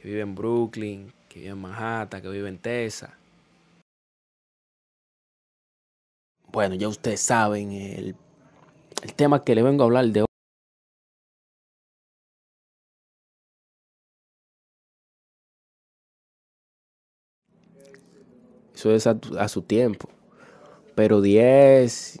Que vive en Brooklyn, que vive en Manhattan, que vive en Texas. Bueno, ya ustedes saben el, tema que le vengo a hablar de hoy. Eso es a su tiempo. Pero 10,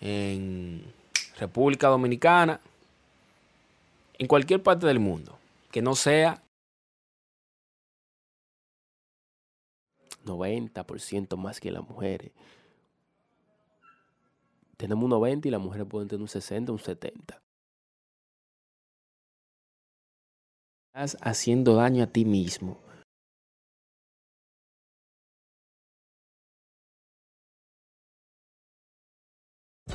En República Dominicana, en cualquier parte del mundo, que no sea 90% más que las mujeres. Tenemos un 90 y las mujeres pueden tener un 60, un 70. Estás haciendo daño a ti mismo.